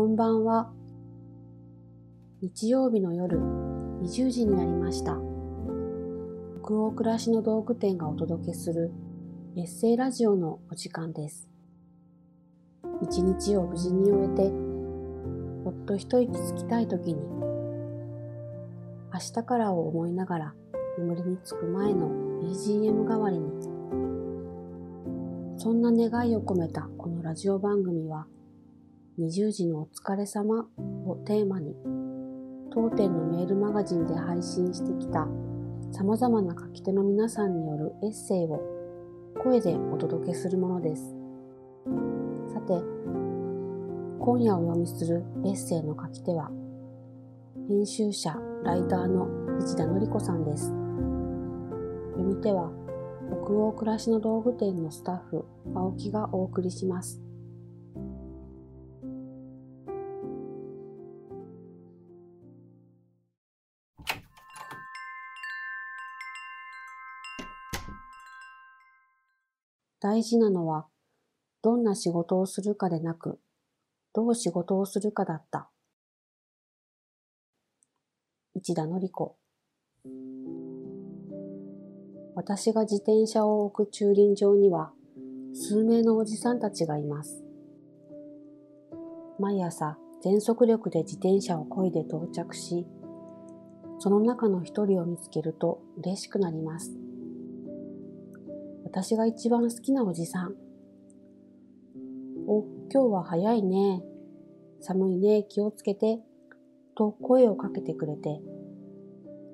こんばんは。日曜日の夜20時になりました。北欧暮らしの道具店がお届けするエッセイラジオのお時間です。一日を無事に終えて、ほっと一息つきたい時に、明日からを思いながら眠りにつく前の BGM 代わりに、そんな願いを込めたこのラジオ番組は、20時のお疲れ様をテーマに、当店のメールマガジンで配信してきた様々な書き手の皆さんによるエッセイを声でお届けするものです。さて、今夜お読みするエッセイの書き手は、編集者、ライターの市田のり子さんです。読み手は、北欧暮らしの道具店のスタッフ、青木がお送りします。大事なのは、どんな仕事をするかでなく、どう仕事をするかだった。市田のり子私が自転車を置く駐輪場には数名のおじさんたちがいます。毎朝全速力で自転車を漕いで到着し、その中の一人を見つけると嬉しくなります。私が一番好きなおじさん。お、今日は早いね。寒いね、気をつけて。と声をかけてくれて、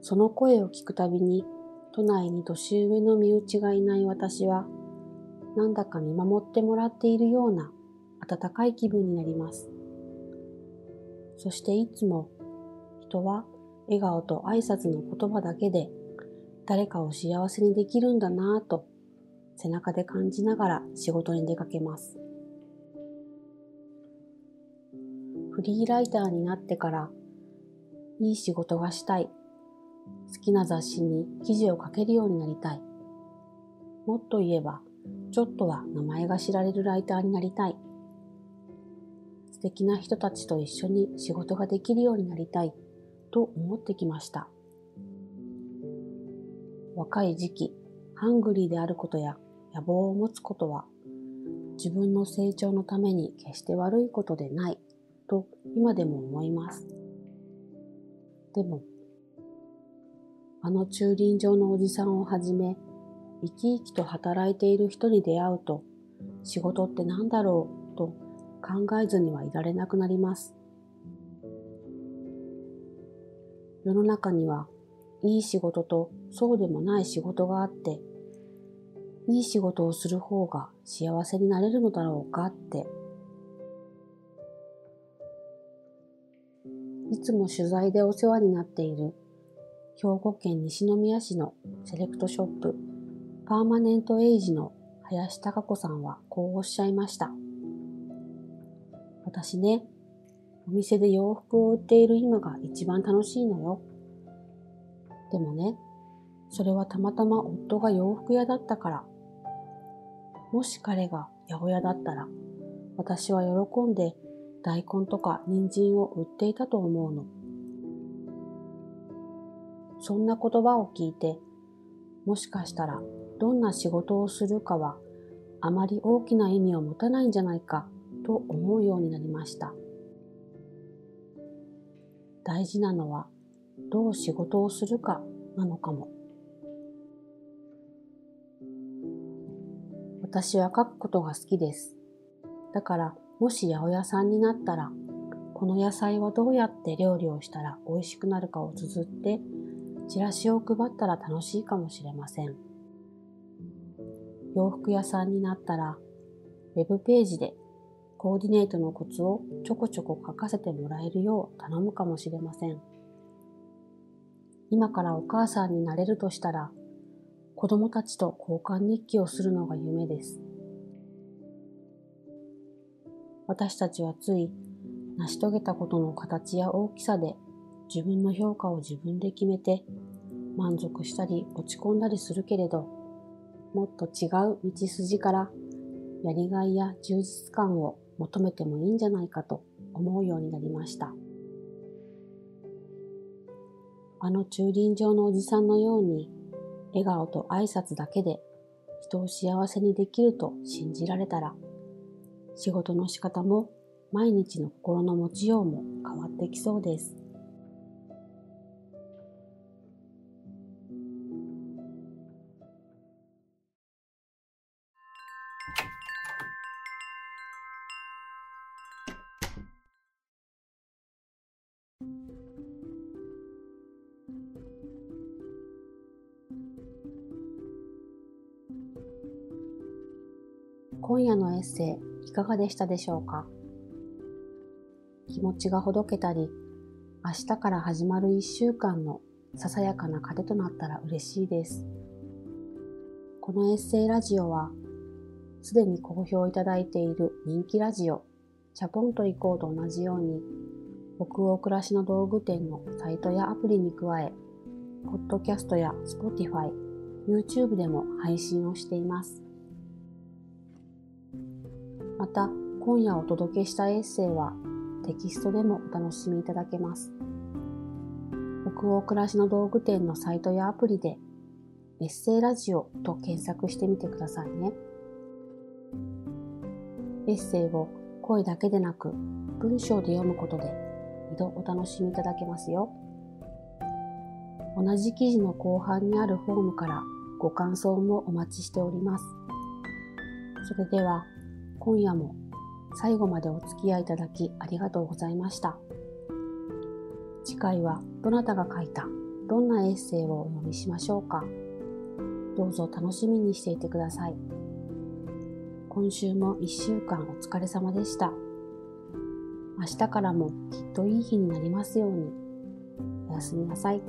その声を聞くたびに、都内に年上の身内がいない私は、なんだか見守ってもらっているような温かい気分になります。そしていつも人は笑顔と挨拶の言葉だけで誰かを幸せにできるんだなぁと背中で感じながら仕事に出かけます。フリーライターになってからいい仕事がしたい。好きな雑誌に記事を書けるようになりたい。もっと言えば、ちょっとは名前が知られるライターになりたい。素敵な人たちと一緒に仕事ができるようになりたいと思ってきました。若い時期、ハングリーであることや野望を持つことは自分の成長のために決して悪いことでないと今でも思います。でも、あの駐輪場のおじさんをはじめ、生き生きと働いている人に出会うと、仕事って何だろうと考えずにはいられなくなります。世の中には、いい仕事とそうでもない仕事があって、いい仕事をする方が幸せになれるのだろうかって。いつも取材でお世話になっている兵庫県西宮市のセレクトショップパーマネントエイジの林貴子さんはこうおっしゃいました。私ね、お店で洋服を売っている今が一番楽しいのよ。でもね、それはたまたま夫が洋服屋だったからもし彼が八百屋だったら、私は喜んで大根とか人参を売っていたと思うの。そんな言葉を聞いて、もしかしたらどんな仕事をするかはあまり大きな意味を持たないんじゃないかと思うようになりました。大事なのはどう仕事をするかなのかも。私は書くことが好きです。だから、もし八百屋さんになったら、この野菜はどうやって料理をしたら美味しくなるかを綴って、チラシを配ったら楽しいかもしれません。洋服屋さんになったら、ウェブページでコーディネートのコツをちょこちょこ書かせてもらえるよう頼むかもしれません。今からお母さんになれるとしたら、子供たちと交換日記をするのが夢です。私たちはつい成し遂げたことの形や大きさで自分の評価を自分で決めて満足したり落ち込んだりするけれどもっと違う道筋からやりがいや充実感を求めてもいいんじゃないかと思うようになりました。あの駐輪場のおじさんのように笑顔と挨拶だけで人を幸せにできると信じられたら仕事の仕方も毎日の心の持ちようも変わってきそうです。今夜のエッセイいかがでしたでしょうか？気持ちがほどけたり、明日から始まる一週間のささやかな糧となったら嬉しいです。このエッセイラジオは、すでに好評いただいている人気ラジオ、チャポンと行こうと同じように、北欧暮らしの道具店のサイトやアプリに加え、ポッドキャストや Spotify、YouTube でも配信をしています。また、今夜お届けしたエッセイはテキストでもお楽しみいただけます。北欧暮らしの道具店のサイトやアプリでエッセイラジオと検索してみてくださいね。エッセイを声だけでなく文章で読むことで2度お楽しみいただけますよ。同じ記事の後半にあるフォームからご感想もお待ちしております。それでは今夜も最後までお付き合いいただきありがとうございました。次回はどなたが書いたどんなエッセイをお読みしましょうか。どうぞ楽しみにしていてください。今週も一週間お疲れ様でした。明日からもきっといい日になりますように。おやすみなさい。